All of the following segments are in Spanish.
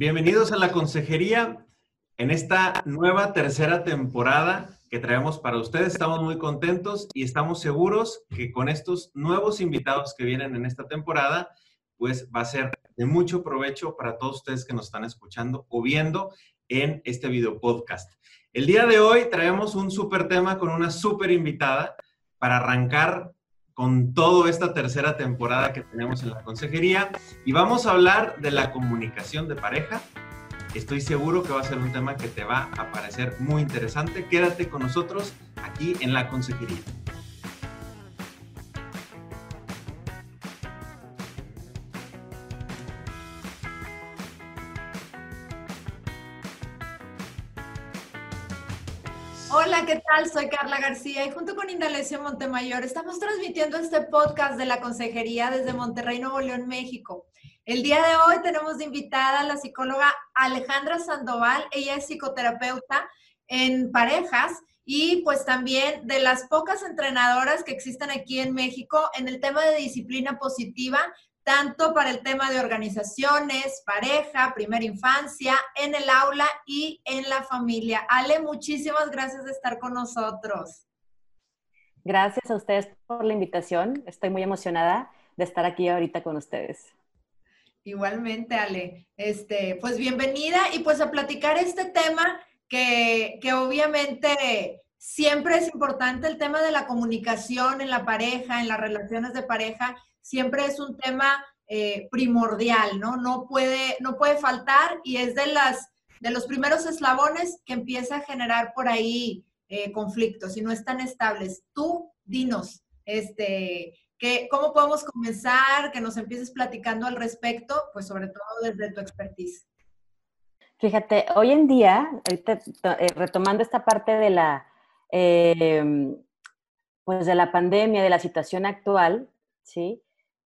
Bienvenidos a la consejería en esta nueva tercera temporada que traemos para ustedes. Estamos muy contentos y estamos seguros que con estos nuevos invitados que vienen en esta temporada, pues va a ser de mucho provecho para todos ustedes que nos están escuchando o viendo en este video podcast. El día de hoy traemos un súper tema con una súper invitada para arrancar con toda esta tercera temporada que tenemos en la consejería y vamos a hablar de la comunicación de pareja. Estoy seguro que va a ser un tema que te va a parecer muy interesante. Quédate con nosotros aquí en la consejería. ¿Qué tal? Soy Carla García y junto con Indalecio Montemayor estamos transmitiendo este podcast de la Consejería desde Monterrey, Nuevo León, México. El día de hoy tenemos de invitada a la psicóloga Alejandra Sandoval. Ella es psicoterapeuta en parejas y pues también de las pocas entrenadoras que existen aquí en México en el tema de disciplina positiva tanto para el tema de organizaciones, pareja, primera infancia, en el aula y en la familia. Ale, muchísimas gracias de estar con nosotros. Gracias a ustedes por la invitación. Estoy muy emocionada de estar aquí ahorita con ustedes. Igualmente, Ale. Este, pues bienvenida y pues a platicar este tema que, que obviamente siempre es importante, el tema de la comunicación en la pareja, en las relaciones de pareja siempre es un tema eh, primordial, ¿no? No puede, no puede faltar y es de, las, de los primeros eslabones que empieza a generar por ahí eh, conflictos y no están estables. Tú, dinos, este, que, ¿cómo podemos comenzar? Que nos empieces platicando al respecto, pues sobre todo desde tu expertise. Fíjate, hoy en día, eh, retomando esta parte de la, pues de la pandemia, de la situación actual, ¿sí?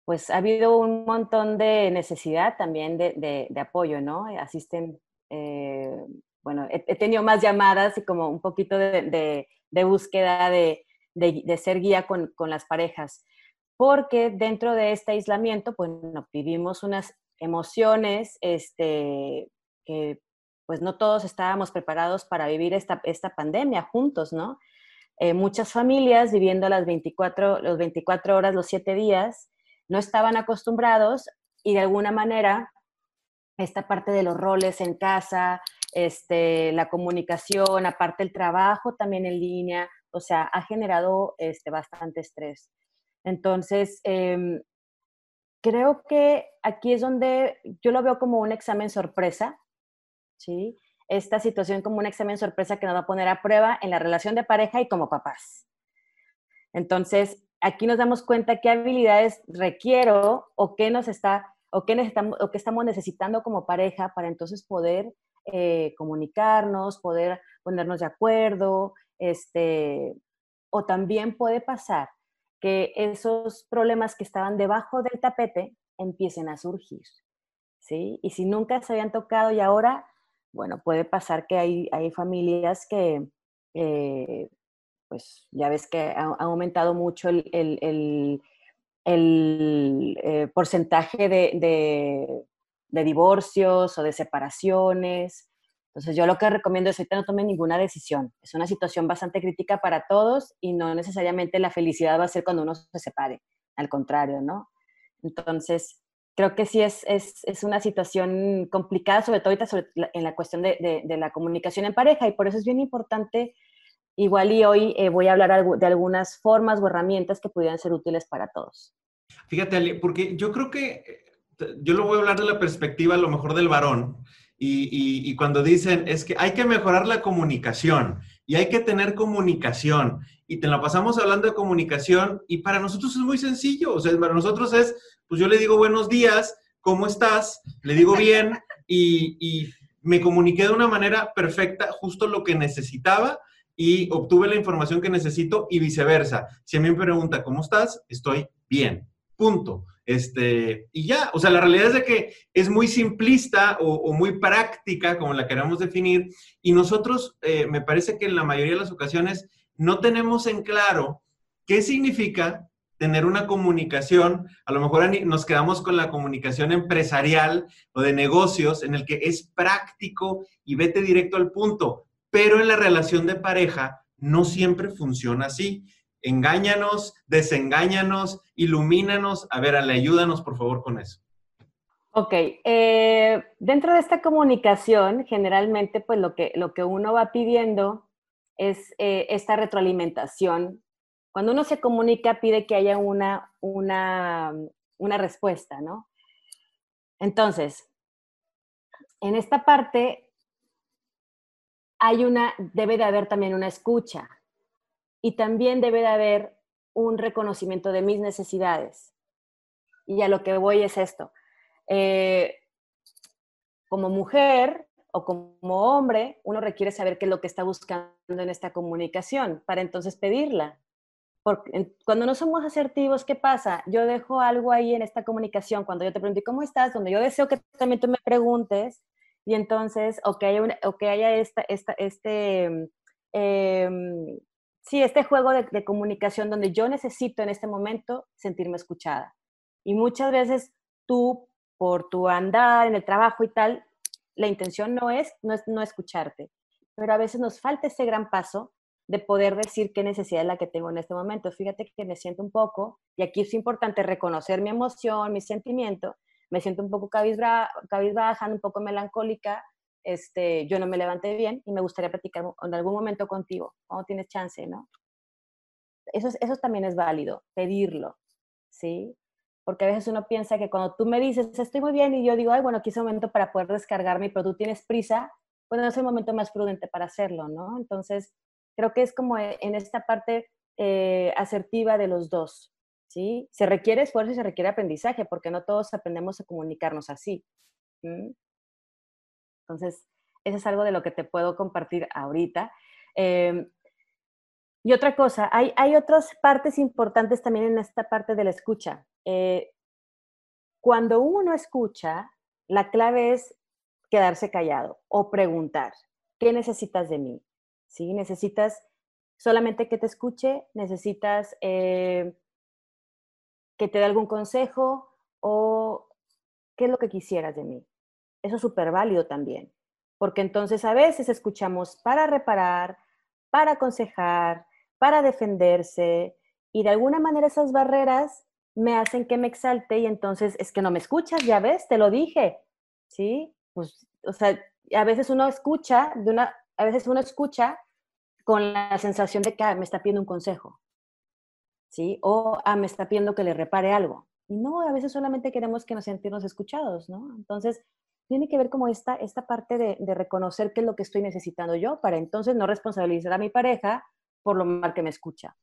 Pues ha habido un montón de necesidad también de, apoyo, ¿no? Asisten, eh, bueno, he, tenido más llamadas y como un poquito de, búsqueda de, ser guía con, las parejas, porque dentro de este aislamiento, pues vivimos unas emociones este, que pues no todos estábamos preparados para vivir esta, esta pandemia juntos, ¿no? Eh, muchas familias viviendo las 24, los 24 horas, los 7 días, no estaban acostumbrados y de alguna manera esta parte de los roles en casa, este, la comunicación, aparte el trabajo también en línea, o sea, ha generado este, bastante estrés. Entonces, em, creo que aquí es donde yo lo veo como un examen sorpresa, ¿sí? Esta situación como un examen sorpresa que nos va a poner a prueba en la relación de pareja y como papás. Entonces, aquí nos damos cuenta qué habilidades requiero o qué nos está o qué necesitamos o qué estamos necesitando como pareja para entonces poder eh, comunicarnos, poder ponernos de acuerdo, este, o también puede pasar que esos problemas que estaban debajo del tapete empiecen a surgir, ¿sí? Y si nunca se habían tocado y ahora, bueno, puede pasar que hay, hay familias que eh, pues ya ves que ha, aumentado mucho el, eh, porcentaje de, divorcios o de separaciones. Entonces yo lo que recomiendo es ahorita no tomen ninguna decisión. Es una situación bastante crítica para todos y no necesariamente la felicidad va a ser cuando uno se separe. Al contrario, ¿no? Entonces, creo que sí es, es, una situación complicada, sobre todo ahorita en la cuestión de, de, la comunicación en pareja y por eso es bien importante Igual y hoy eh, voy a hablar de algunas formas o herramientas que pudieran ser útiles para todos. Fíjate, Ale, porque yo creo que eh, yo lo voy a hablar de la perspectiva a lo mejor del varón. Y, cuando dicen es que hay que mejorar la comunicación y hay que tener comunicación y te la pasamos hablando de comunicación y para nosotros es muy sencillo, o sea, para nosotros es, pues yo le digo buenos días, ¿cómo estás? Le digo bien y, y me comuniqué de una manera perfecta, justo lo que necesitaba y obtuve la información que necesito y viceversa. Si a me pregunta, ¿cómo estás? Estoy bien. Punto. Este, y ya, o sea, la realidad es de que es muy simplista o, muy práctica, como la queramos definir, y nosotros, eh, me parece que en la mayoría de las ocasiones no tenemos en claro qué significa tener una comunicación, a lo mejor nos quedamos con la comunicación empresarial o de negocios en el que es práctico y vete directo al punto, pero en la relación de pareja no siempre funciona así. Engáñanos, desengáñanos, ilumínanos. A ver, Ale, ayúdanos por favor con eso. Ok, eh, dentro de esta comunicación, generalmente, pues lo que, lo que uno va pidiendo es eh, esta retroalimentación. Cuando uno se comunica, pide que haya una, una, una respuesta, ¿no? Entonces, en esta parte hay una, debe de haber también una escucha y también debe de haber un reconocimiento de mis necesidades. Y a lo que voy es esto. Eh, como mujer o como hombre, uno requiere saber qué es lo que está buscando en esta comunicación para entonces pedirla. Porque cuando no somos asertivos, ¿qué pasa? Yo dejo algo ahí en esta comunicación, cuando yo te pregunto, ¿cómo estás? Donde yo deseo que también tú me preguntes, y entonces, o que haya, o que haya esta, esta, este, eh, sí, este juego de, de, comunicación donde yo necesito en este momento sentirme escuchada. Y muchas veces tú, por tu andar en el trabajo y tal, la intención no es, no es no escucharte, pero a veces nos falta ese gran paso de poder decir qué necesidad es la que tengo en este momento. Fíjate que me siento un poco, y aquí es importante reconocer mi emoción, mi sentimiento, me siento un poco cabizbaja, un poco melancólica, este, yo no me levanté bien y me gustaría platicar en algún momento contigo, cuando tienes chance, ¿no? Eso, eso también es válido, pedirlo, ¿sí? Porque a veces uno piensa que cuando tú me dices, estoy muy bien, y yo digo, ay, bueno, aquí es el momento para poder descargarme, pero tú tienes prisa, pues no es el momento más prudente para hacerlo, ¿no? Entonces, creo que es como en esta parte eh, asertiva de los dos, ¿sí? Se requiere esfuerzo y se requiere aprendizaje, porque no todos aprendemos a comunicarnos así. Entonces, eso es algo de lo que te puedo compartir ahorita. Em, y otra cosa, hay, hay, otras partes importantes también en esta parte de la escucha. Eh, cuando uno escucha, la clave es quedarse callado o preguntar, ¿qué necesitas de mí? ¿Sí? ¿Necesitas solamente que te escuche? ¿Necesitas eh, que te dé algún consejo o qué es lo que quisieras de mí? Eso es súper válido también, porque entonces a veces escuchamos para reparar, para aconsejar, para defenderse, y de alguna manera esas barreras me hacen que me exalte y entonces es que no me escuchas, ya ves, te lo dije, ¿sí? Pues, o sea, a veces uno escucha, de una, a veces uno escucha con la sensación de que ah, me está pidiendo un consejo, ¿sí? O ah, me está pidiendo que le repare algo. Y no, a veces solamente queremos que nos sentirnos escuchados, ¿no? Entonces, tiene que ver como esta, esta parte de, de reconocer qué es lo que estoy necesitando yo para entonces no responsabilizar a mi pareja por lo mal que me escucha.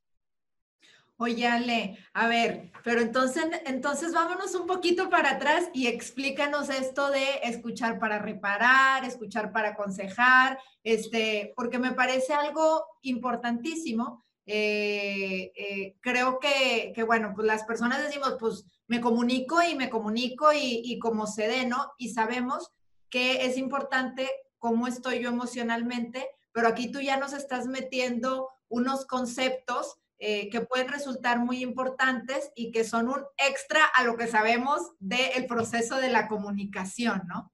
Oye, Ale, a ver, pero entonces, entonces vámonos un poquito para atrás y explícanos esto de escuchar para reparar, escuchar para aconsejar, este, porque me parece algo importantísimo. Eh, eh, creo que, que, bueno, pues las personas decimos, pues me comunico y me comunico y, y como se dé, ¿no? Y sabemos que es importante cómo estoy yo emocionalmente, pero aquí tú ya nos estás metiendo unos conceptos eh, que pueden resultar muy importantes y que son un extra a lo que sabemos del proceso de la comunicación, ¿no?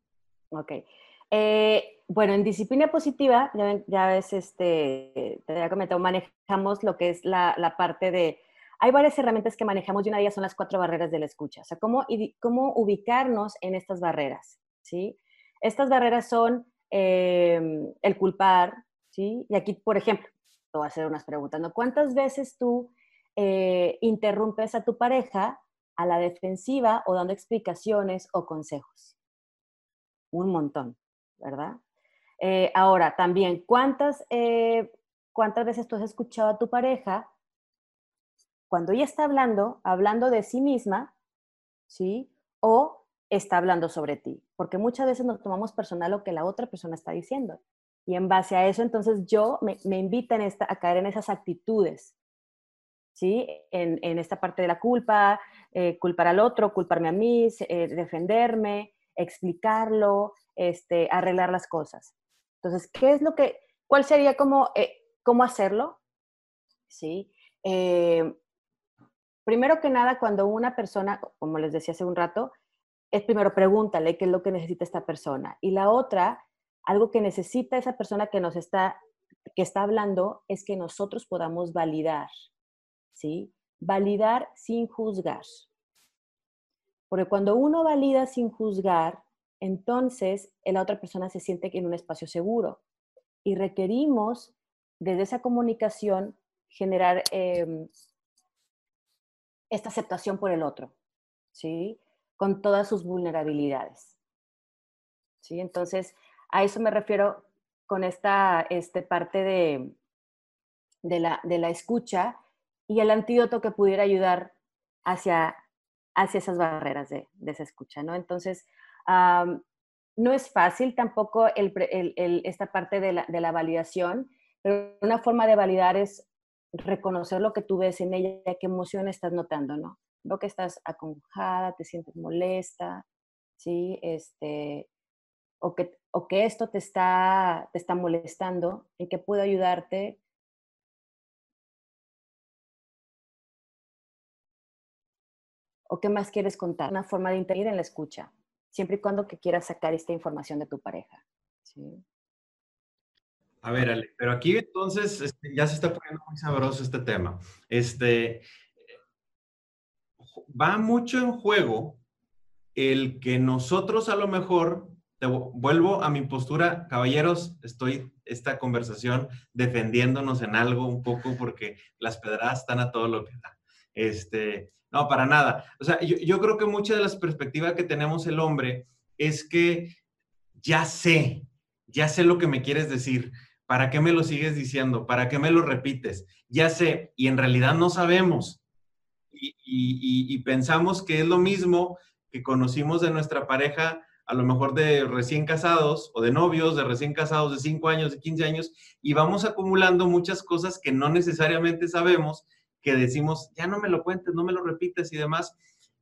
Ok. Eh, bueno, en disciplina positiva, ya, ya ves, este, te había comentado, manejamos lo que es la, la, parte de, hay varias herramientas que manejamos y una de ellas son las cuatro barreras de la escucha, o sea, cómo, cómo ubicarnos en estas barreras, ¿sí? Estas barreras son eh, el culpar, ¿sí? Y aquí, por ejemplo, te voy a hacer unas preguntas, ¿no? ¿Cuántas veces tú eh, interrumpes a tu pareja a la defensiva o dando explicaciones o consejos? Un montón, ¿verdad? Eh, ahora, también, ¿cuántas, eh, ¿cuántas veces tú has escuchado a tu pareja cuando ella está hablando, hablando de sí misma, ¿sí? O está hablando sobre ti, porque muchas veces nos tomamos personal lo que la otra persona está diciendo. Y en base a eso, entonces yo me, me invitan esta, a caer en esas actitudes, ¿sí? En, en esta parte de la culpa, eh, culpar al otro, culparme a mí, defenderme, explicarlo, este, arreglar las cosas. Entonces, ¿qué es lo que, cuál sería como, eh, cómo hacerlo? ¿Sí? primero que nada, cuando una persona, como les decía hace un rato, es primero pregúntale qué es lo que necesita esta persona. Y la otra, algo que necesita esa persona que nos está, que está hablando, es que nosotros podamos validar, ¿sí? Validar sin juzgar. Porque cuando uno valida sin juzgar, entonces la otra persona se siente en un espacio seguro. Y requerimos, desde esa comunicación, generar em, esta aceptación por el otro, ¿sí? Con todas sus vulnerabilidades. ¿Sí? Entonces, a eso me refiero con esta este, parte de, de, la, de la escucha y el antídoto que pudiera ayudar hacia, hacia esas barreras de, de esa escucha, ¿no? Entonces, no es fácil tampoco esta parte de la, de la, validación, pero una forma de validar es reconocer lo que tú ves en ella, qué emoción estás notando, ¿no? Veo que estás acongojada, te sientes molesta, ¿sí? Este, o, que, o que esto te está, te está molestando, en qué puedo ayudarte. ¿O qué más quieres contar? Una forma de intervenir en la escucha, siempre y cuando que quieras sacar esta información de tu pareja. ¿sí? A ver, Ale, pero aquí entonces este, ya se está poniendo muy sabroso este tema. Este, va mucho en juego el que nosotros a lo mejor, vuelvo a mi postura, caballeros, estoy esta conversación defendiéndonos en algo un poco porque las pedradas están a todo lo que da. Este, no, para nada. O sea, yo, creo que mucha de las perspectivas que tenemos el hombre es que ya sé, ya sé lo que me quieres decir ¿Para qué me lo sigues diciendo? ¿Para qué me lo repites? Ya sé, y en realidad no sabemos. Y, pensamos que es lo mismo que conocimos de nuestra pareja, a lo mejor de recién casados o de novios, de recién casados de 5 años, de 15 años, y vamos acumulando muchas cosas que no necesariamente sabemos, que decimos, ya no me lo cuentes, no me lo repites y demás.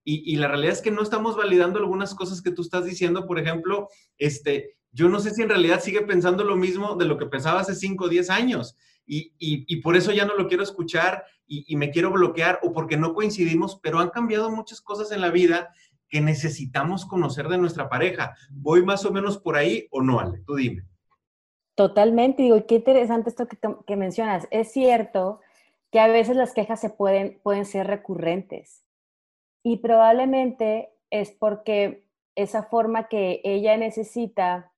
Y, y, la realidad es que no estamos validando algunas cosas que tú estás diciendo. Por ejemplo, este, yo no sé si en realidad sigue pensando lo mismo de lo que pensaba hace 5 o 10 años. Y, por eso ya no lo quiero escuchar y, me quiero bloquear o porque no coincidimos, pero han cambiado muchas cosas en la vida que necesitamos conocer de nuestra pareja. ¿Voy más o menos por ahí o no, Ale? Tú dime. Totalmente, digo, qué interesante esto que, que mencionas. Es cierto que a veces las quejas se pueden, pueden ser recurrentes y probablemente es porque esa forma que ella necesita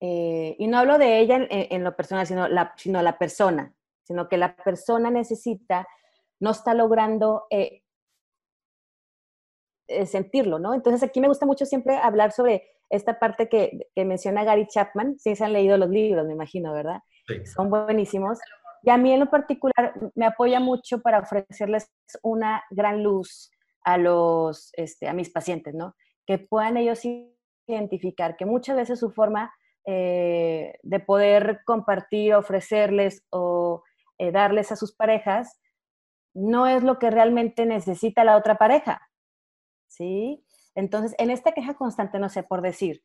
eh, y no hablo de ella en, lo personal, sino la, sino la persona, sino que la persona necesita, no está logrando eh, eh, sentirlo, ¿no? Entonces aquí me gusta mucho siempre hablar sobre esta parte que, que menciona Gary Chapman, si se han leído los libros, me imagino, ¿verdad? Son buenísimos. Y a mí en lo particular me apoya mucho para ofrecerles una gran luz a los, este, a mis pacientes, ¿no? Que puedan ellos identificar que muchas veces su forma eh, de poder compartir, ofrecerles o eh, darles a sus parejas, no es lo que realmente necesita la otra pareja. ¿Sí? Entonces, en esta queja constante, no sé, por decir,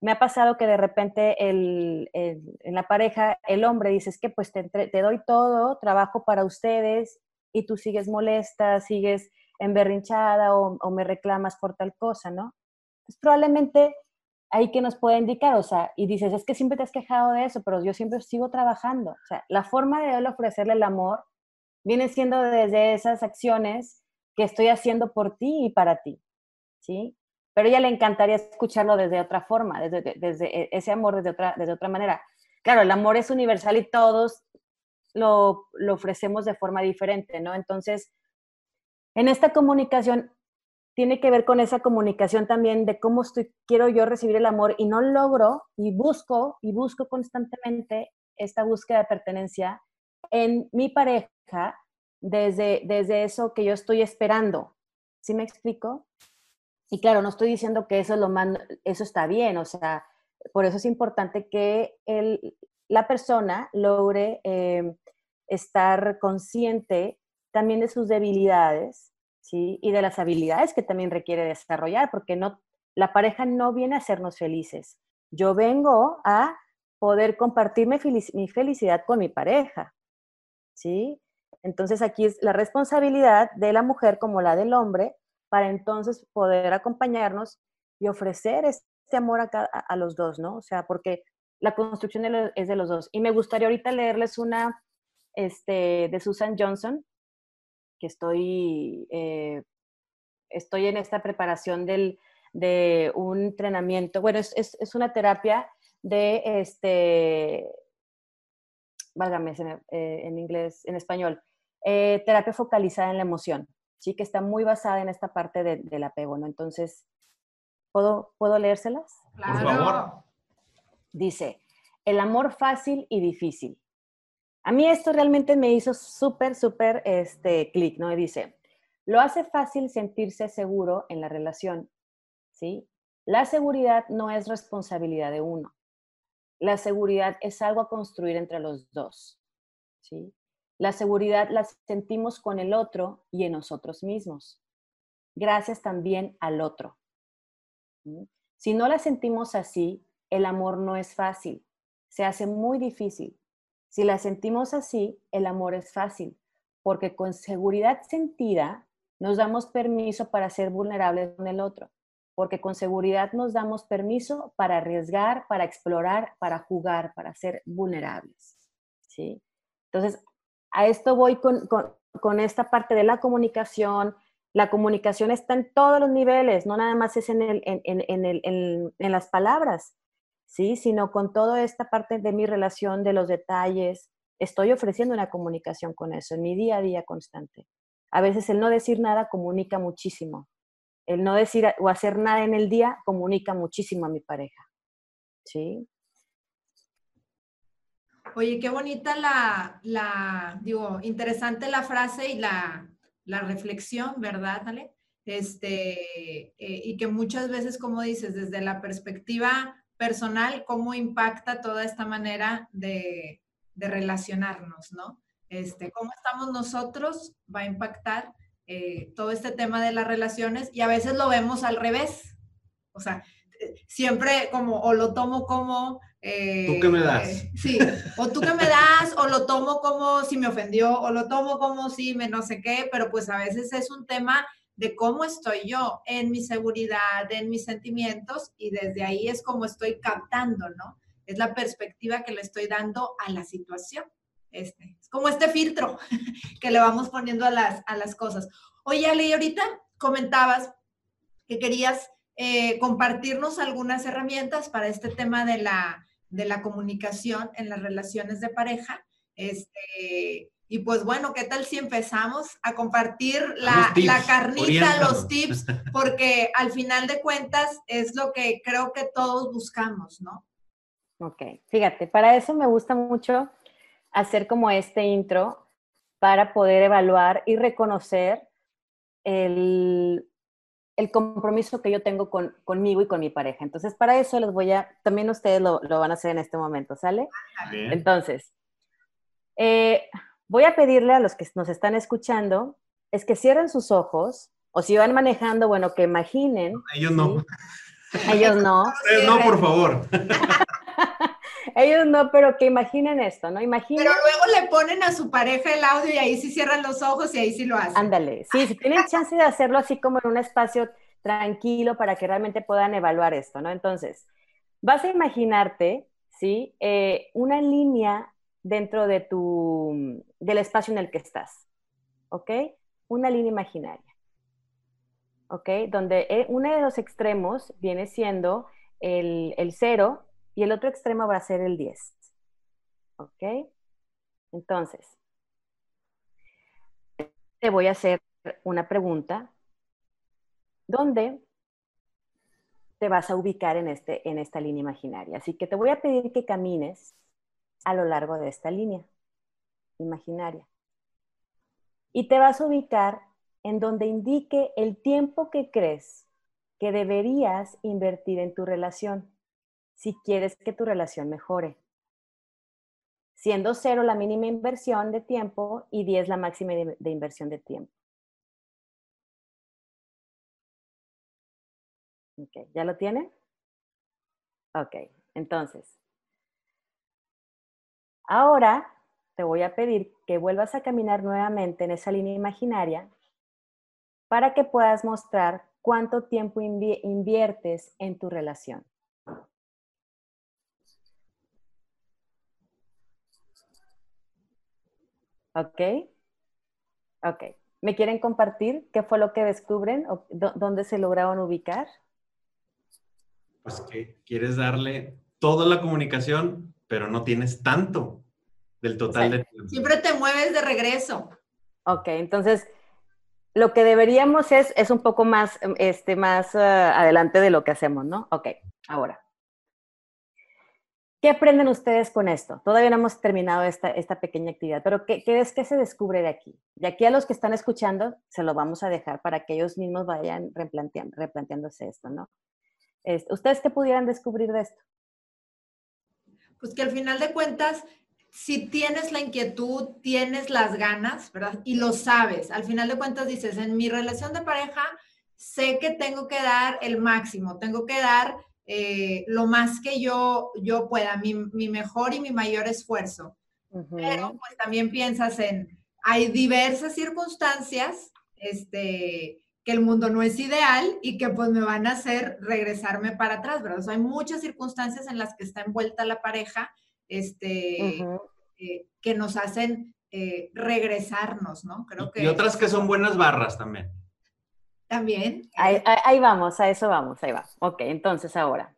me ha pasado que de repente el, en la pareja el hombre dice, es que pues te, doy todo, trabajo para ustedes y tú sigues molesta, sigues emberrinchada o, me reclamas por tal cosa, ¿no? Pues probablemente ahí que nos puede indicar, o sea, y dices, es que siempre te has quejado de eso, pero yo siempre sigo trabajando. O sea, la forma de él ofrecerle el amor viene siendo desde esas acciones que estoy haciendo por ti y para ti, ¿sí? Pero a ella le encantaría escucharlo desde otra forma, desde, e, ese amor desde otra, desde otra manera. Claro, el amor es universal y todos lo, lo ofrecemos de forma diferente, ¿no? Entonces, en esta comunicación tiene que ver con esa comunicación también de cómo estoy, quiero yo recibir el amor y no logro y busco y busco constantemente esta búsqueda de pertenencia en mi pareja desde, desde eso que yo estoy esperando. ¿Sí me explico? Y claro, no estoy diciendo que eso, es lo más, eso está bien, o sea, por eso es importante que el, la persona logre eh, estar consciente también de sus debilidades, y de las habilidades que también requiere desarrollar, porque no, la pareja no viene a hacernos felices. Yo vengo a poder compartir mi, felicidad con mi pareja, ¿sí? Entonces aquí es la responsabilidad de la mujer como la del hombre para entonces poder acompañarnos y ofrecer este amor a, los dos, ¿no? O sea, porque la construcción es de los dos. Y me gustaría ahorita leerles una este, de Susan Johnson, que estoy, eh, estoy en esta preparación del, de un entrenamiento, bueno, es, es, una terapia de, este, válgame eh, en inglés, en español, eh, terapia focalizada en la emoción, sí, que está muy basada en esta parte del apego, ¿no? Entonces, ¿puedo, ¿puedo leérselas? Por favor. Dice, el amor fácil y difícil. A mí esto realmente me hizo súper, súper este, clic, ¿no? Y dice, lo hace fácil sentirse seguro en la relación, ¿sí? La seguridad no es responsabilidad de uno. La seguridad es algo a construir entre los dos, ¿sí? La seguridad la sentimos con el otro y en nosotros mismos. Gracias también al otro. Si no la sentimos así, el amor no es fácil, se hace muy difícil. Si la sentimos así, el amor es fácil, porque con seguridad sentida nos damos permiso para ser vulnerables con el otro, porque con seguridad nos damos permiso para arriesgar, para explorar, para jugar, para ser vulnerables. ¿sí? Entonces, a esto voy con, esta parte de la comunicación. La comunicación está en todos los niveles, no nada más es en, el, en las palabras, ¿sí? Sino con toda esta parte de mi relación, de los detalles. Estoy ofreciendo una comunicación con eso en mi día a día constante. A veces el no decir nada comunica muchísimo. El no decir o hacer nada en el día comunica muchísimo a mi pareja. ¿Sí? Oye, qué bonita la, la digo, interesante la frase y la, la reflexión, ¿verdad, Ale? Este, eh, y que muchas veces, como dices, desde la perspectiva personal, cómo impacta toda esta manera de, de relacionarnos, ¿no? Este, cómo estamos nosotros va a impactar eh, todo este tema de las relaciones y a veces lo vemos al revés. O sea, siempre como o lo tomo como ¿Tú qué me das? Eh, sí, o tú qué me das, o lo tomo como si me ofendió, o lo tomo como si me no sé qué, pero pues a veces es un tema de cómo estoy yo en mi seguridad, en mis sentimientos, y desde ahí es como estoy captando, ¿no? Es la perspectiva que le estoy dando a la situación. Este, es como este filtro que le vamos poniendo a las, a las cosas. Oye, Ale, ahorita comentabas que querías eh, compartirnos algunas herramientas para este tema de la, de la comunicación en las relaciones de pareja. Este, y pues bueno, ¿qué tal si empezamos a compartir la, la carnita, los tips? Porque al final de cuentas es lo que creo que todos buscamos, ¿no? Ok, fíjate, para eso me gusta mucho hacer como este intro para poder evaluar y reconocer el, el compromiso que yo tengo con, conmigo y con mi pareja. Entonces, para eso les voy a, también ustedes lo, lo van a hacer en este momento, ¿sale? Entonces, eh, voy a pedirle a los que nos están escuchando, es que cierren sus ojos, o si van manejando, bueno, que imaginen. Ellos no. Ellos no. Ustedes no, por favor. Ellos no, pero que imaginen esto, ¿no? Imaginen. Pero luego le ponen a su pareja el audio y ahí sí cierran los ojos y ahí sí lo hacen. Ándale, sí, si tienen chance de hacerlo así como en un espacio tranquilo para que realmente puedan evaluar esto, ¿no? Entonces, vas a imaginarte, ¿sí? Eh, una línea dentro de tu, del espacio en el que estás, ¿ok? Una línea imaginaria, ¿ok? Donde eh, uno de los extremos viene siendo el, el cero y el otro extremo va a ser el 10. ¿Ok? Entonces, te voy a hacer una pregunta ¿Dónde te vas a ubicar en, este, en esta línea imaginaria. Así que te voy a pedir que camines a lo largo de esta línea imaginaria. Y te vas a ubicar en donde indique el tiempo que crees que deberías invertir en tu relación si quieres que tu relación mejore. Siendo cero la mínima inversión de tiempo y 10 la máxima de, inversión de tiempo. Ok, ¿ya lo tiene? Ok, entonces. Ahora te voy a pedir que vuelvas a caminar nuevamente en esa línea imaginaria para que puedas mostrar cuánto tiempo inviertes en tu relación. ¿Ok? Ok. ¿Me quieren compartir qué fue lo que descubren o dónde se lograron ubicar? Pues que quieres darle toda la comunicación, pero no tienes tanto del total de Siempre te mueves de regreso. Ok, entonces lo que deberíamos es, es un poco más, este, más ah, adelante de lo que hacemos, ¿no? Ok, ahora. ¿Qué aprenden ustedes con esto? Todavía no hemos terminado esta, esta pequeña actividad, pero ¿qué, ¿qué, es que se descubre de aquí? De aquí a los que están escuchando, se lo vamos a dejar para que ellos mismos vayan replanteando, replanteándose esto, ¿no? ¿Ustedes qué pudieran descubrir de esto? Pues que al final de cuentas, si tienes la inquietud, tienes las ganas, ¿verdad? Y lo sabes. Al final de cuentas dices, en mi relación de pareja, sé que tengo que dar el máximo, tengo que dar eh, lo más que yo, yo pueda, mi, mejor y mi mayor esfuerzo. Pero pues también piensas en, hay diversas circunstancias, este, que el mundo no es ideal y que pues me van a hacer regresarme para atrás, ¿verdad? O sea, hay muchas circunstancias en las que está envuelta la pareja este, eh, que nos hacen eh, regresarnos, ¿no? Creo que... Y otras que son buenas barras también. También. Ahí, vamos, a eso vamos, ahí va. Ok, entonces ahora.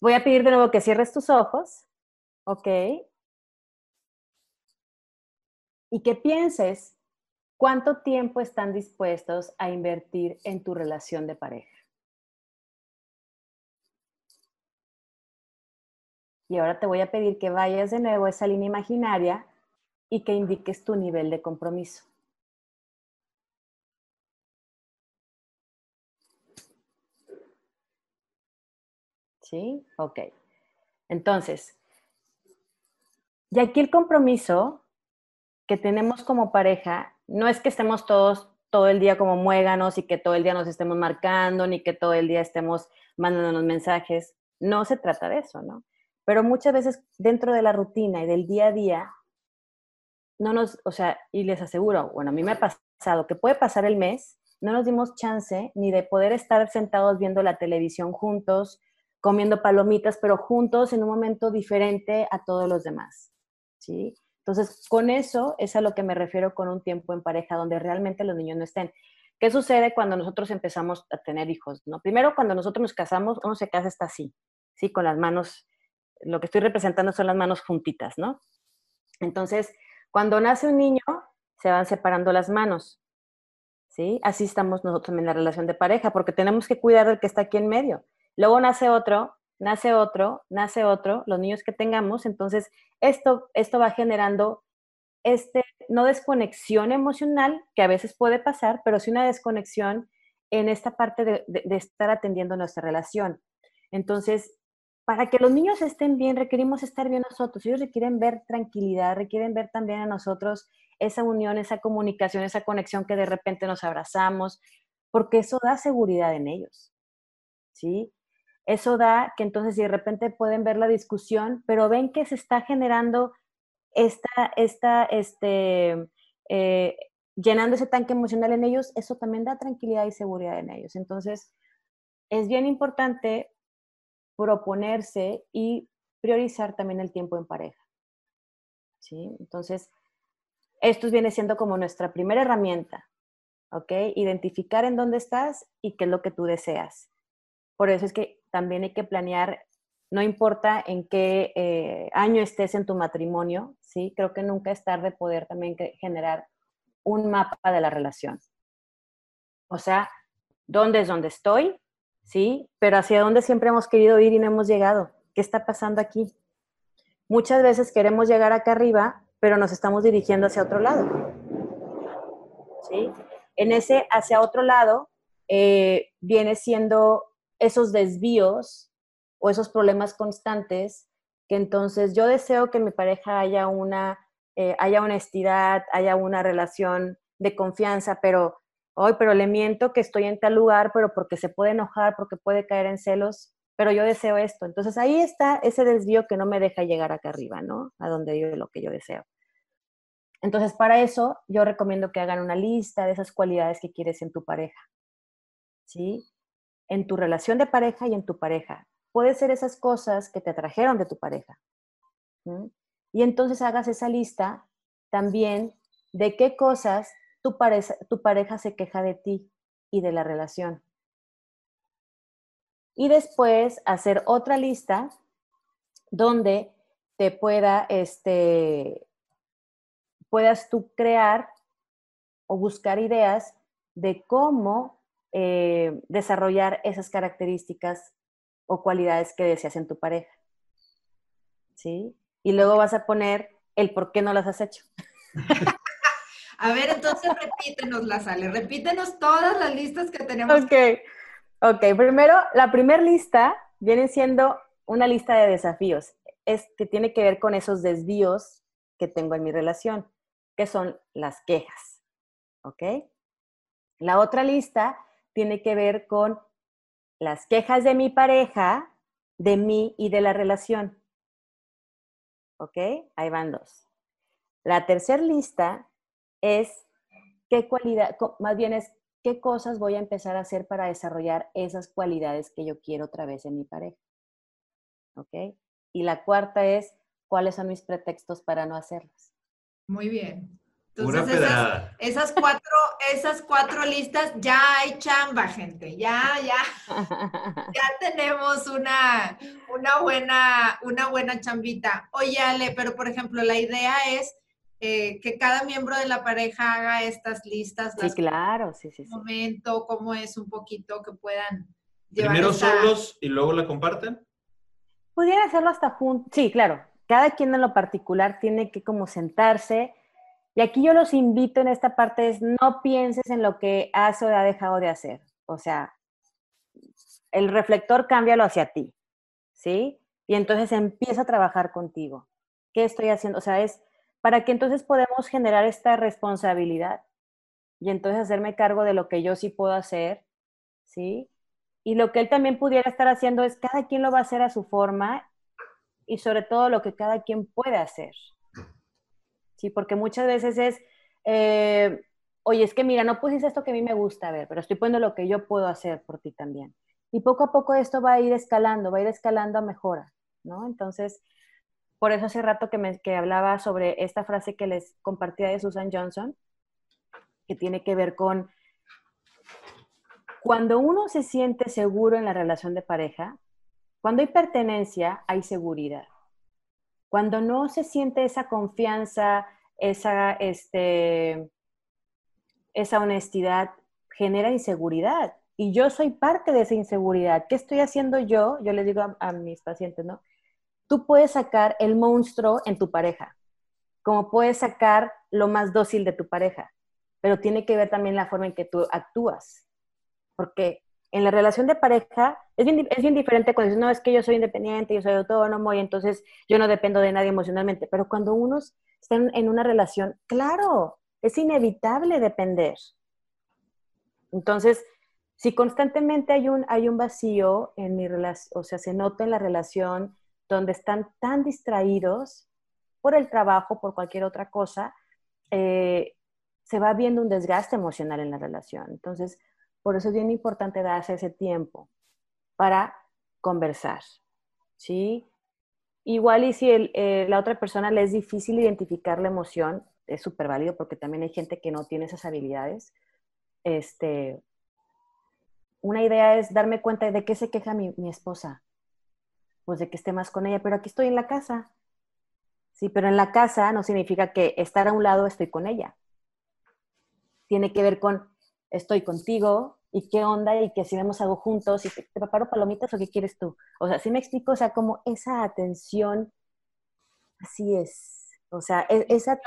Voy a pedir de nuevo que cierres tus ojos, ¿ok? Y que pienses cuánto tiempo están dispuestos a invertir en tu relación de pareja. Y ahora te voy a pedir que vayas de nuevo a esa línea imaginaria y que indiques tu nivel de compromiso. ¿Sí? Ok. Entonces, y aquí el compromiso que tenemos como pareja no es que estemos todos todo el día como muéganos y que todo el día nos estemos marcando, ni que todo el día estemos mandándonos mensajes. No se trata de eso, ¿no? Pero muchas veces dentro de la rutina y del día a día, no nos, o sea, y les aseguro, bueno, a mí me ha pasado que puede pasar el mes, no nos dimos chance ni de poder estar sentados viendo la televisión juntos, comiendo palomitas, pero juntos en un momento diferente a todos los demás, ¿sí? Entonces, con eso es a lo que me refiero con un tiempo en pareja donde realmente los niños no estén. ¿Qué sucede cuando nosotros empezamos a tener hijos? ¿no? Primero, cuando nosotros nos casamos, uno se casa está así, ¿sí? Con las manos lo que estoy representando son las manos juntitas, ¿no? Entonces, cuando nace un niño, se van separando las manos, ¿sí? Así estamos nosotros en la relación de pareja, porque tenemos que cuidar del que está aquí en medio. Luego nace otro, nace otro, nace otro, los niños que tengamos, entonces esto, esto va generando este, no desconexión emocional, que a veces puede pasar, pero sí una desconexión en esta parte de, de estar atendiendo nuestra relación. Entonces, para que los niños estén bien, requerimos estar bien nosotros. Ellos requieren ver tranquilidad, requieren ver también a nosotros esa unión, esa comunicación, esa conexión que de repente nos abrazamos, porque eso da seguridad en ellos. ¿Sí? Eso da que entonces de repente pueden ver la discusión, pero ven que se está generando esta, esta, este, eh, llenando ese tanque emocional en ellos, eso también da tranquilidad y seguridad en ellos. Entonces, es bien importante proponerse y priorizar también el tiempo en pareja. ¿Sí? Entonces, esto viene siendo como nuestra primera herramienta, ¿ok? Identificar en dónde estás y qué es lo que tú deseas. Por eso es que también hay que planear, no importa en qué eh, año estés en tu matrimonio, ¿sí? Creo que nunca es tarde poder también generar un mapa de la relación. O sea, ¿dónde es donde estoy? ¿sí? Pero hacia dónde siempre hemos querido ir y no hemos llegado. ¿Qué está pasando aquí? Muchas veces queremos llegar acá arriba, pero nos estamos dirigiendo hacia otro lado. ¿Sí? En ese hacia otro lado eh, viene siendo esos desvíos o esos problemas constantes que entonces yo deseo que en mi pareja haya una, eh, haya honestidad, haya una relación de confianza, pero hoy, pero le miento que estoy en tal lugar, pero porque se puede enojar, porque puede caer en celos, pero yo deseo esto. Entonces ahí está ese desvío que no me deja llegar acá arriba, ¿no? A donde yo lo que yo deseo. Entonces, para eso, yo recomiendo que hagan una lista de esas cualidades que quieres en tu pareja. ¿Sí? En tu relación de pareja y en tu pareja. Puede ser esas cosas que te atrajeron de tu pareja. Y entonces hagas esa lista también de qué cosas tu pareja, tu pareja se queja de ti y de la relación. Y después hacer otra lista donde te pueda, este, puedas tú crear o buscar ideas de cómo eh, desarrollar esas características o cualidades que deseas en tu pareja. ¿Sí? Y luego vas a poner el por qué no las has hecho. A ver, entonces repítenos, la sale, repítenos todas las listas que tenemos. Ok, ok. Primero, la primera lista viene siendo una lista de desafíos. Es que tiene que ver con esos desvíos que tengo en mi relación, que son las quejas. ¿Ok? La otra lista tiene que ver con las quejas de mi pareja, de mí y de la relación. ¿Ok? Ahí van dos. La tercera lista es qué cualidad, más bien es qué cosas voy a empezar a hacer para desarrollar esas cualidades que yo quiero otra vez en mi pareja. ¿Ok? Y la cuarta es cuáles son mis pretextos para no hacerlas. Muy bien. Entonces, esas, esas, cuatro, esas cuatro listas, ya hay chamba, gente. Ya, ya. Ya tenemos una, una, buena, una buena chambita. Oye, Ale, pero por ejemplo, la idea es eh, que cada miembro de la pareja haga estas listas. Sí, claro, sí, sí. momento, cómo es un poquito que puedan llevar Primero solos y luego la comparten. Pudiera hacerlo hasta juntos. Sí, claro. Cada quien en lo particular tiene que como sentarse. Y aquí yo los invito en esta parte es no pienses en lo que has o ha dejado de hacer. O sea, el reflector cámbialo hacia ti, ¿sí? Y entonces empieza a trabajar contigo. ¿Qué estoy haciendo? O sea, es para que entonces podamos generar esta responsabilidad y entonces hacerme cargo de lo que yo sí puedo hacer, ¿sí? Y lo que él también pudiera estar haciendo es cada quien lo va a hacer a su forma y sobre todo lo que cada quien puede hacer. Sí, porque muchas veces es, eh, oye, es que mira, no pusiste esto que a mí me gusta, a ver, pero estoy poniendo lo que yo puedo hacer por ti también. Y poco a poco esto va a ir escalando, va a ir escalando a mejora, ¿no? Entonces, por eso hace rato que, me, que hablaba sobre esta frase que les compartía de Susan Johnson, que tiene que ver con cuando uno se siente seguro en la relación de pareja, cuando hay pertenencia, hay seguridad. Cuando no se siente esa confianza, esa, este, esa honestidad, genera inseguridad. Y yo soy parte de esa inseguridad. ¿Qué estoy haciendo yo? Yo les digo a, a mis pacientes, ¿no? tú puedes sacar el monstruo en tu pareja, como puedes sacar lo más dócil de tu pareja, pero tiene que ver también la forma en que tú actúas. Porque en la relación de pareja es bien, es bien diferente cuando dices, no, es que yo soy independiente, yo soy autónomo y entonces yo no dependo de nadie emocionalmente. Pero cuando uno está en, una relación, claro, es inevitable depender. Entonces, si constantemente hay un, hay un vacío en mi relación, o sea, se nota en la relación, donde están tan distraídos por el trabajo, por cualquier otra cosa, eh, se va viendo un desgaste emocional en la relación. Entonces, por eso es bien importante darse ese tiempo para conversar, ¿sí? Igual y si eh, la otra persona le es difícil identificar la emoción, es súper válido porque también hay gente que no tiene esas habilidades. Este, una idea es darme cuenta de qué se queja mi esposa pues de que esté más con ella, pero aquí estoy en la casa. Sí, pero en la casa no significa que estar a un lado estoy con ella. Tiene que ver con estoy contigo y qué onda y que si vemos algo juntos y te, preparo palomitas o qué quieres tú. O sea, si me explico, o sea, como esa atención, así es. O sea, e, esa...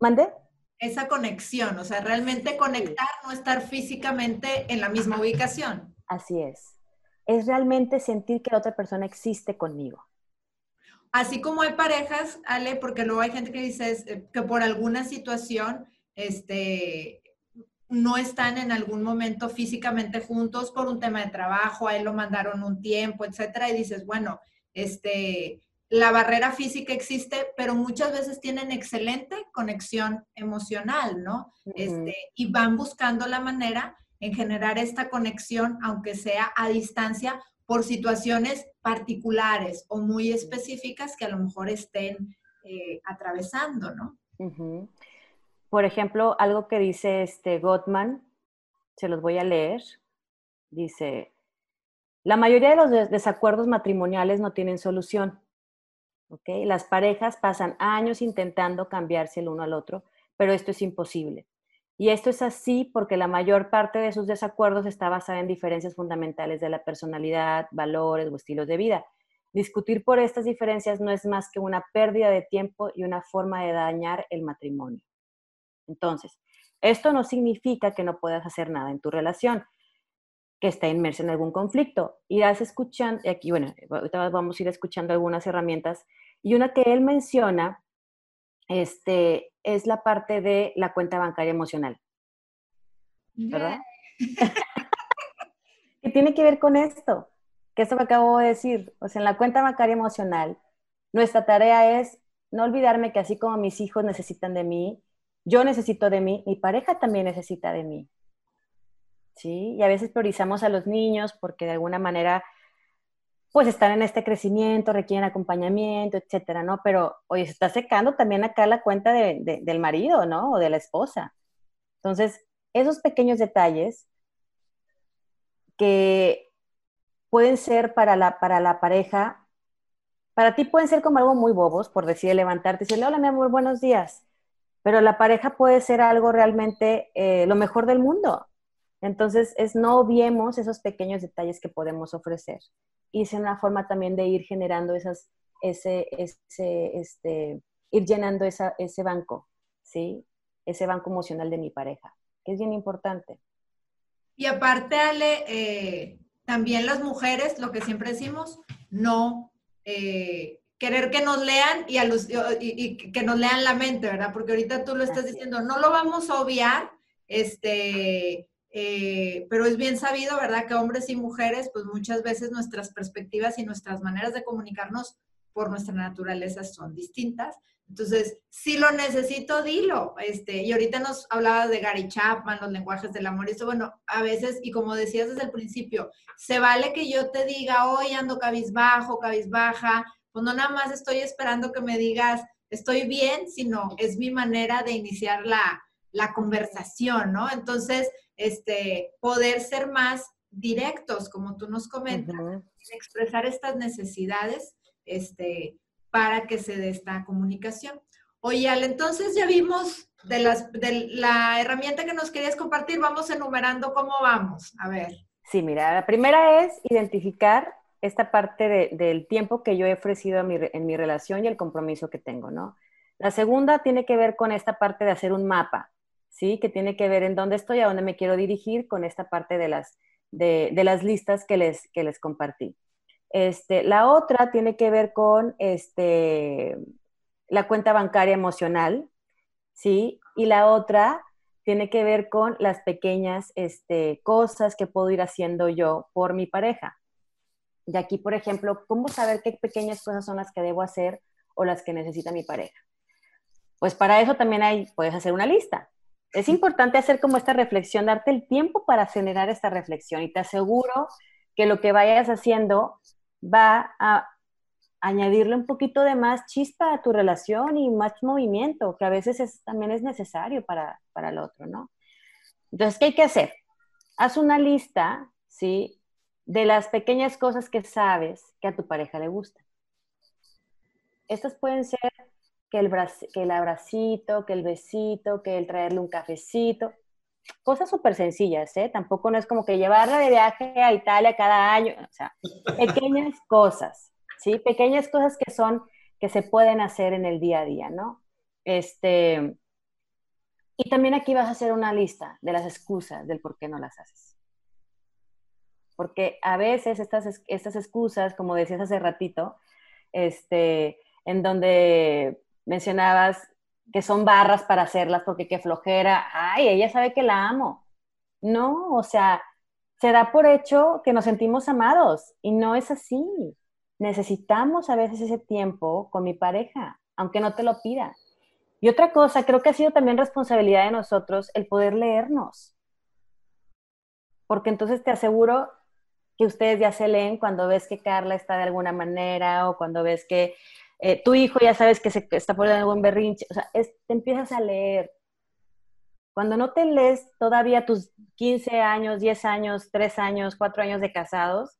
¿Mande? Esa conexión, o sea, realmente conectar, no estar físicamente en la misma ubicación. Así es es realmente sentir que la otra persona existe conmigo. Así como hay parejas, Ale, porque luego hay gente que dice eh, que por alguna situación, este, no están en algún momento físicamente juntos por un tema de trabajo, a él lo mandaron un tiempo, etcétera, y dices, bueno, este, la barrera física existe, pero muchas veces tienen excelente conexión emocional, ¿no? este, y van buscando la manera en generar esta conexión, aunque sea a distancia, por situaciones particulares o muy específicas que a lo mejor estén eh, atravesando, ¿no? Por ejemplo, algo que dice este Gottman, se los voy a leer, dice, la mayoría de los desacuerdos matrimoniales no tienen solución. ¿okay? Las parejas pasan años intentando cambiarse el uno al otro, pero esto es imposible. Y esto es así porque la mayor parte de sus desacuerdos está basada en diferencias fundamentales de la personalidad, valores o estilos de vida. Discutir por estas diferencias no es más que una pérdida de tiempo y una forma de dañar el matrimonio. Entonces, esto no significa que no puedas hacer nada en tu relación, que está inmersa en algún conflicto. Irás escuchando, y aquí, bueno, ahorita vamos a ir escuchando algunas herramientas, y una que él menciona este, es la parte de la cuenta bancaria emocional. ¿Verdad? y tiene que ver con esto, que esto que acabo de decir. O sea, en la cuenta bancaria emocional, nuestra tarea es no olvidarme que así como mis hijos necesitan de mí, yo necesito de mí, mi pareja también necesita de mí. ¿Sí? Y a veces priorizamos a los niños porque de alguna manera pues están en este crecimiento, requieren acompañamiento, etcétera, ¿no? Pero, oye, se está secando también acá la cuenta del marido, ¿no? O de la esposa. Entonces, esos pequeños detalles que pueden ser para la, para la pareja, para ti pueden ser como algo muy bobos, por decir, levantarte y decirle, hola, mi amor, buenos días pero la pareja puede ser algo realmente eh, lo mejor del mundo. Entonces, es no obviemos esos pequeños detalles que podemos ofrecer. Y es una forma también de ir generando esas, ese, ese, este, ir llenando ese banco, ¿sí? Ese banco emocional de mi pareja, que es bien importante. Y aparte, Ale, eh, también las mujeres, lo que siempre decimos, no eh, querer que nos lean y, y, que nos lean la mente, ¿verdad? Porque ahorita tú lo estás diciendo, no lo vamos a obviar, este, eh, pero es bien sabido, ¿verdad? Que hombres y mujeres, pues muchas veces nuestras perspectivas y nuestras maneras de comunicarnos por nuestra naturaleza son distintas. Entonces, si lo necesito, dilo. Este, y ahorita nos hablaba de Gary Chapman, los lenguajes del amor. Y eso, bueno, a veces, y como decías desde el principio, se vale que yo te diga, hoy ando cabizbajo, cabizbaja, pues no nada más estoy esperando que me digas, estoy bien, sino es mi manera de iniciar la, conversación, ¿no? Entonces, este, poder ser más directos, como tú nos comentas, expresar estas necesidades, este, para que se dé esta comunicación. Oye, Al, entonces ya vimos de, las, de la herramienta que nos querías compartir, vamos enumerando cómo vamos. A ver. Sí, mira, la primera es identificar esta parte del tiempo que yo he ofrecido en mi, relación y el compromiso que tengo, ¿no? La segunda tiene que ver con esta parte de hacer un mapa, ¿sí? Que tiene que ver en dónde estoy, a dónde me quiero dirigir con esta parte de las, de, las listas que les, que les compartí. Este, la otra tiene que ver con este, la cuenta bancaria emocional, ¿sí? Y la otra tiene que ver con las pequeñas este, cosas que puedo ir haciendo yo por mi pareja. Y aquí, por ejemplo, ¿cómo saber qué pequeñas cosas son las que debo hacer o las que necesita mi pareja? Pues para eso también hay, puedes hacer una lista. Es importante hacer como esta reflexión, darte el tiempo para generar esta reflexión y te aseguro que lo que vayas haciendo va a añadirle un poquito de más chispa a tu relación y más movimiento, que a veces también es necesario para, para el otro, ¿no? Entonces, ¿qué hay que hacer? Haz una lista, ¿sí? De las pequeñas cosas que sabes que a tu pareja le gustan. Estas pueden ser que el, que abracito, que el besito, que el traerle un cafecito. Cosas súper sencillas, ¿eh? Tampoco no es como que llevarla de viaje a Italia cada año. O sea, pequeñas cosas, ¿sí? Pequeñas cosas que son, que se pueden hacer en el día a día, ¿no? Este, y también aquí vas a hacer una lista de las excusas del por qué no las haces porque a veces estas, estas excusas, como decías hace ratito, este, en donde mencionabas, que son barras para hacerlas porque qué flojera, ay, ella sabe que la amo. No, o sea, se da por hecho que nos sentimos amados y no es así. Necesitamos a veces ese tiempo con mi pareja, aunque no te lo pida. Y otra cosa, creo que ha sido también responsabilidad de nosotros el poder leernos. Porque entonces te aseguro que ustedes ya se leen cuando ves que Carla está de alguna manera o cuando ves que eh, tu hijo ya sabes que se está poniendo algún berrinche. O sea, te empiezas a leer. Cuando no te lees todavía tus 15 años, 10 años, 3 años, 4 años de casados,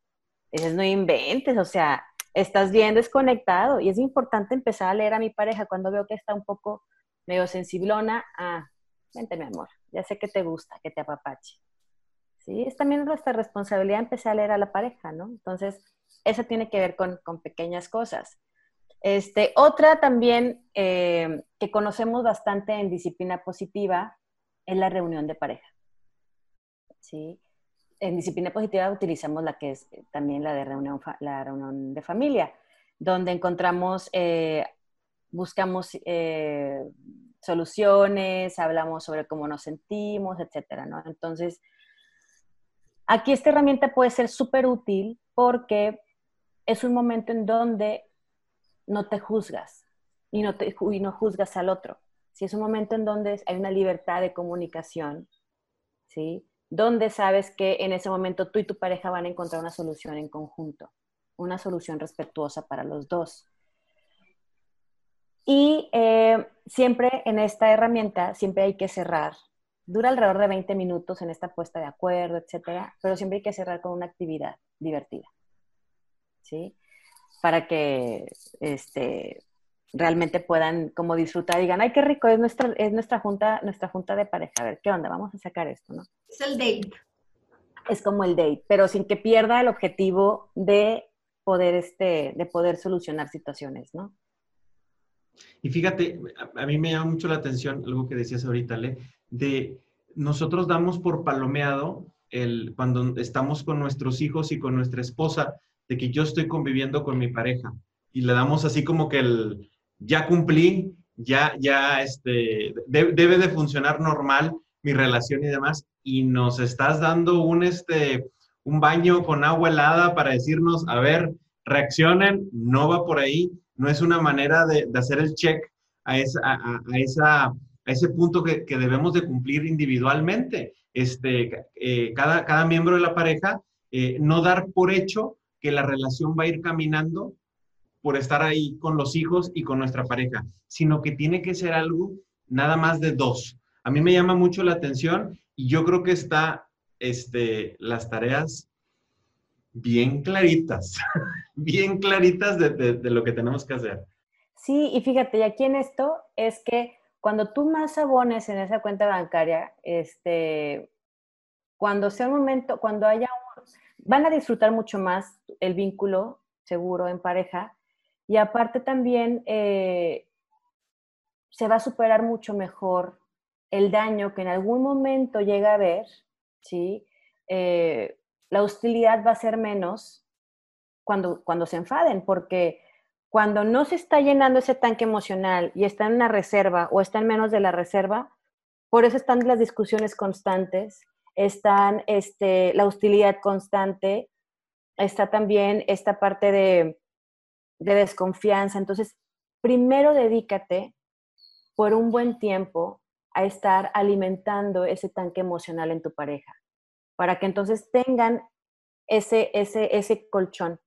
dices, no inventes, o sea, estás bien desconectado. Y es importante empezar a leer a mi pareja cuando veo que está un poco medio sensiblona. Ah, vente mi amor, ya sé que te gusta, que te apapache. ¿Sí? Es también nuestra responsabilidad empezar a leer a la pareja, ¿no? Entonces, eso tiene que ver con, con pequeñas cosas. Este, otra también eh, que conocemos bastante en disciplina positiva es la reunión de pareja. ¿sí? En disciplina positiva utilizamos la que es también la de reunión, la reunión de familia, donde encontramos, eh, buscamos eh, soluciones, hablamos sobre cómo nos sentimos, etcétera, ¿no? Entonces, aquí esta herramienta puede ser súper útil porque es un momento en donde no te juzgas y no, y no juzgas al otro. Si es un momento en donde hay una libertad de comunicación, ¿sí? Donde sabes que en ese momento tú y tu pareja van a encontrar una solución en conjunto, una solución respetuosa para los dos. Y eh, siempre en esta herramienta, siempre hay que cerrar. Dura alrededor de 20 minutos en esta puesta de acuerdo, etcétera, pero siempre hay que cerrar con una actividad divertida. ¿Sí? Para que este, realmente puedan como disfrutar, digan, ay, qué rico, es nuestra, es nuestra junta, nuestra junta de pareja, a ver, ¿qué onda? Vamos a sacar esto, ¿no? Es el date. Es como el date, pero sin que pierda el objetivo de poder, este, de poder solucionar situaciones, ¿no? Y fíjate, a, mí me llama mucho la atención algo que decías ahorita, Le, de nosotros damos por palomeado el, cuando estamos con nuestros hijos y con nuestra esposa, de que yo estoy conviviendo con mi pareja. Y le damos así como que el, ya cumplí, ya, ya, este, debe de funcionar normal mi relación y demás, y nos estás dando un, este, un baño con agua helada para decirnos, a ver, reaccionen, no va por ahí, no es una manera de, hacer el check a, esa, a, esa, a ese punto que, que, debemos de cumplir individualmente. Este, eh, cada, cada miembro de la pareja, eh, no dar por hecho que la relación va a ir caminando por estar ahí con los hijos y con nuestra pareja, sino que tiene que ser algo nada más de dos. A mí me llama mucho la atención y yo creo que está este, las tareas bien claritas, bien claritas de, de, lo que tenemos que hacer. Sí, y fíjate, y aquí en esto es que cuando tú más abones en esa cuenta bancaria, este, cuando sea un momento, cuando haya un, van a disfrutar mucho más el vínculo seguro en pareja y aparte también eh, se va a superar mucho mejor el daño que en algún momento llega a haber, ¿sí? Eh, la hostilidad va a ser menos cuando, cuando se enfaden, porque cuando no se está llenando ese tanque emocional y está en una reserva o está en menos de la reserva, por eso están las discusiones constantes, están este, la hostilidad constante, está también esta parte de de desconfianza. Entonces, primero dedícate por un buen tiempo a estar alimentando ese tanque emocional en tu pareja, para que entonces tengan ese, ese, ese colchón,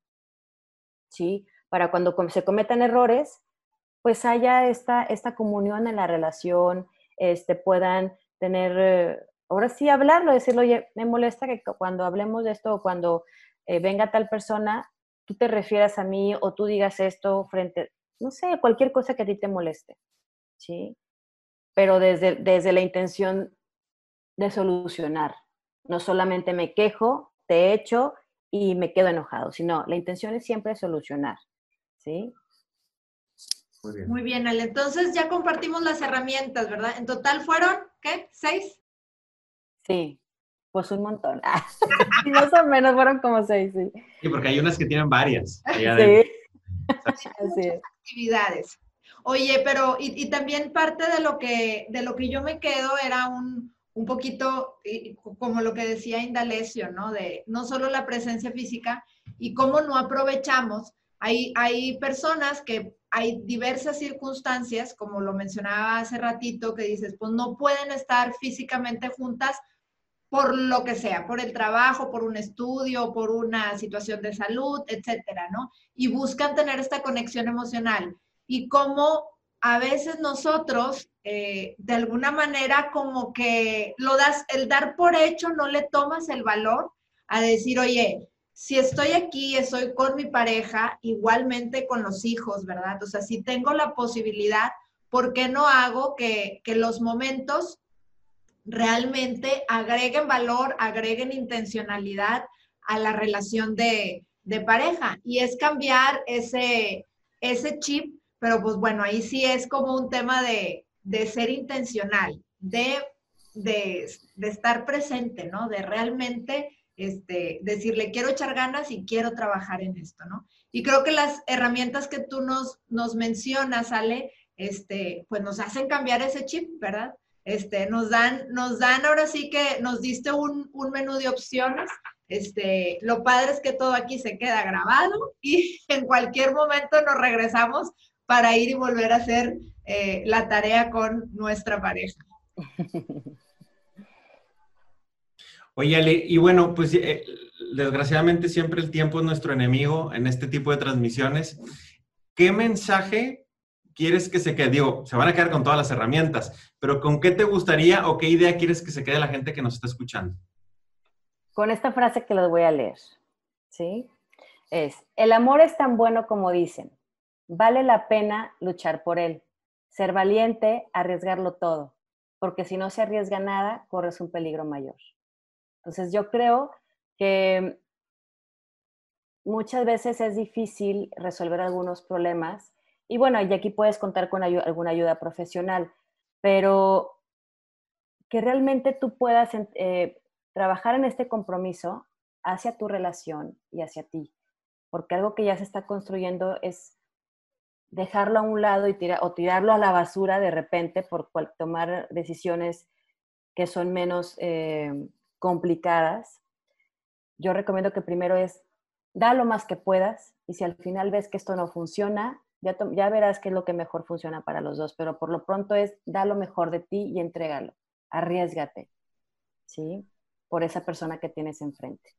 ¿sí? Para cuando se cometan errores, pues haya esta, esta comunión en la relación, este, puedan tener, eh, ahora sí hablarlo, decirlo, oye, me molesta que cuando hablemos de esto o cuando eh, venga tal persona, tú te refieras a mí o tú digas esto frente, no sé, cualquier cosa que a ti te moleste, ¿sí? Pero desde, desde la intención de solucionar. No solamente me quejo, te echo y me quedo enojado, sino la intención es siempre solucionar, ¿sí? Muy bien. Muy bien, Ale. Entonces ya compartimos las herramientas, ¿verdad? En total fueron, ¿qué? ¿Seis? Sí. Pues un montón. Más o menos fueron como seis, sí. Sí, porque hay unas que tienen varias. Sí. Así Actividades. Oye, pero y, también parte de lo que de lo que yo me quedo era un, un poquito como lo que decía Indalecio, ¿no? De no solo la presencia física y cómo no aprovechamos. Hay, hay personas que hay diversas circunstancias, como lo mencionaba hace ratito, que dices, pues no pueden estar físicamente juntas por lo que sea, por el trabajo, por un estudio, por una situación de salud, etcétera, ¿no? Y buscan tener esta conexión emocional. Y cómo a veces nosotros, eh, de alguna manera, como que lo das, el dar por hecho, no le tomas el valor a decir, oye, si estoy aquí, estoy con mi pareja, igualmente con los hijos, ¿verdad? O sea, si tengo la posibilidad, ¿por qué no hago que, que los momentos realmente agreguen valor, agreguen intencionalidad a la relación de, pareja. Y es cambiar ese, ese chip, pero pues bueno, ahí sí es como un tema de, ser intencional, de, de, estar presente, ¿no? De realmente este, decirle, quiero echar ganas y quiero trabajar en esto, ¿no? Y creo que las herramientas que tú nos, nos mencionas, Ale, este, pues nos hacen cambiar ese chip, ¿verdad? Este, nos dan, nos dan ahora sí que nos diste un, menú de opciones. Este, lo padre es que todo aquí se queda grabado y en cualquier momento nos regresamos para ir y volver a hacer eh, la tarea con nuestra pareja. Oye, y bueno, pues eh, desgraciadamente siempre el tiempo es nuestro enemigo en este tipo de transmisiones. ¿Qué mensaje quieres que se quede? Digo, se van a quedar con todas las herramientas, pero ¿con qué te gustaría o qué idea quieres que se quede la gente que nos está escuchando? Con esta frase que les voy a leer, ¿sí? Es, el amor es tan bueno como dicen, vale la pena luchar por él, ser valiente, arriesgarlo todo, porque si no se arriesga nada, corres un peligro mayor. Entonces yo creo que muchas veces es difícil resolver algunos problemas y bueno, y aquí puedes contar con alguna ayuda profesional, pero que realmente tú puedas eh, trabajar en este compromiso hacia tu relación y hacia ti, porque algo que ya se está construyendo es dejarlo a un lado y o tirarlo a la basura de repente por tomar decisiones que son menos eh, complicadas. Yo recomiendo que primero es da lo más que puedas y si al final ves que esto no funciona, ya, verás qué es lo que mejor funciona para los dos, pero por lo pronto es da lo mejor de ti y entrégalo, arriesgate, ¿sí? Por esa persona que tienes enfrente.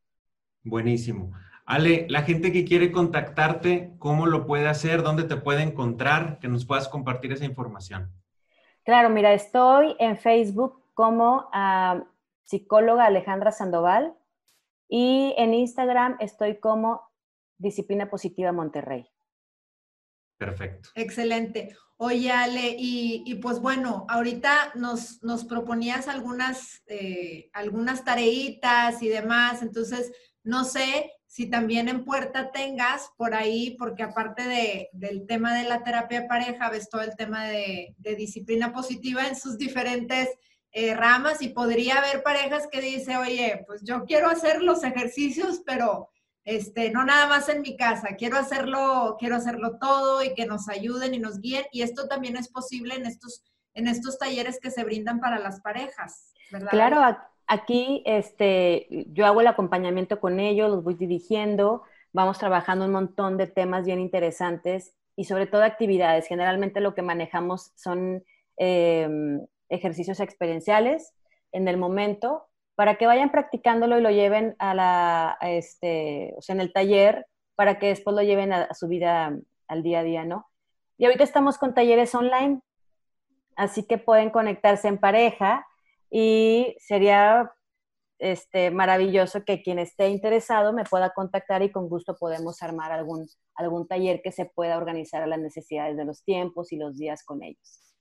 Buenísimo. Ale, la gente que quiere contactarte, ¿cómo lo puede hacer? ¿Dónde te puede encontrar? Que nos puedas compartir esa información. Claro, mira, estoy en Facebook como ah, psicóloga Alejandra Sandoval y en Instagram estoy como Disciplina Positiva Monterrey. Perfecto. Excelente. Oye, Ale, y, pues bueno, ahorita nos, nos proponías algunas, eh, algunas tareitas y demás, entonces no sé si también en puerta tengas por ahí, porque aparte de, del tema de la terapia pareja, ves todo el tema de, disciplina positiva en sus diferentes eh, ramas y podría haber parejas que dice, oye, pues yo quiero hacer los ejercicios, pero este, no nada más en mi casa, quiero hacerlo, quiero hacerlo todo y que nos ayuden y nos guíen. Y esto también es posible en estos, en estos talleres que se brindan para las parejas, ¿verdad? Claro, aquí este, yo hago el acompañamiento con ellos, los voy dirigiendo, vamos trabajando un montón de temas bien interesantes y sobre todo actividades. Generalmente lo que manejamos son em, ejercicios experienciales en el momento para que vayan practicándolo y lo lleven a la, este, o sea, en el taller, para que después lo lleven a, su vida al día a día, ¿no? Y ahorita estamos con talleres online, así que pueden conectarse en pareja y sería este, maravilloso que quien esté interesado me pueda contactar y con gusto podemos armar algún, algún taller que se pueda organizar a las necesidades de los tiempos y los días con ellos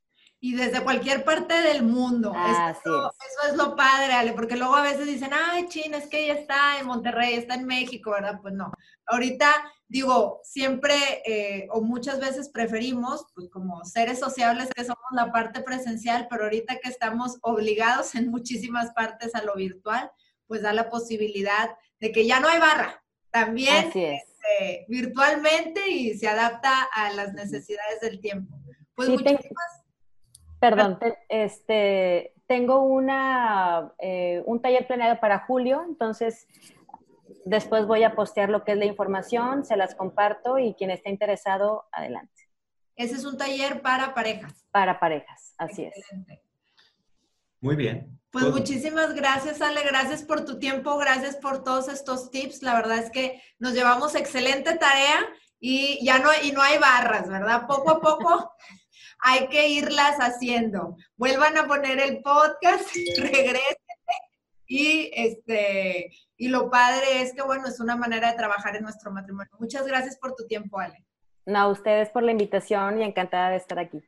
y desde cualquier parte del mundo. eso, es. lo padre, Ale, porque luego a veces dicen, ay, China, es que ella está en Monterrey, está en México, ¿verdad? Pues no. Ahorita, digo, siempre eh, o muchas veces preferimos, pues como seres sociables que somos la parte presencial, pero ahorita que estamos obligados en muchísimas partes a lo virtual, pues da la posibilidad de que ya no hay barra. También este, virtualmente y se adapta a las necesidades del tiempo. Pues Sí, muchísimas Perdón, te- este, tengo una, eh, un taller planeado para julio, entonces después voy a postear lo que es la información, se las comparto y quien esté interesado, adelante. Ese es un taller para parejas. Para parejas, así es. Excelente. Muy bien. Pues muchísimas gracias, Ale. Gracias por tu tiempo, gracias por todos estos tips. La verdad es que nos llevamos excelente tarea y ya no, y no hay barras, ¿verdad? Poco a poco hay que irlas haciendo. Vuelvan a poner el podcast, regresen y este y lo padre es que bueno, es una manera de trabajar en nuestro matrimonio. Muchas gracias por tu tiempo, Ale. No, a ustedes por la invitación y encantada de estar aquí.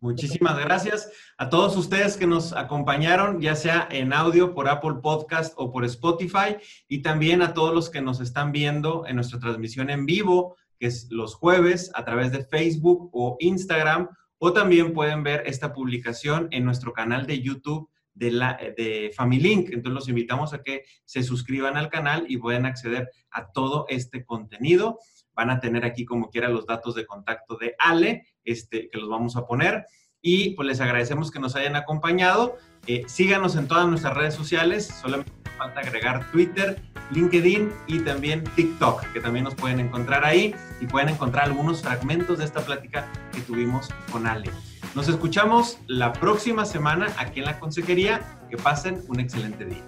Muchísimas gracias a todos ustedes que nos acompañaron, ya sea en audio por Apple Podcast o por Spotify, y también a todos los que nos están viendo en nuestra transmisión en vivo, que es los jueves a través de Facebook o Instagram, o también pueden ver esta publicación en nuestro canal de YouTube de, la, de FamilyLink. Entonces los invitamos a que se suscriban al canal y puedan acceder a todo este contenido. Van a tener aquí como quiera los datos de contacto de Ale, este, que los vamos a poner. Y pues les agradecemos que nos hayan acompañado. Eh, síganos en todas nuestras redes sociales. Falta agregar Twitter, LinkedIn y también TikTok, que también nos pueden encontrar ahí y pueden encontrar algunos fragmentos de esta plática que tuvimos con Ale. Nos escuchamos la próxima semana aquí en la consejería. Que pasen un excelente día.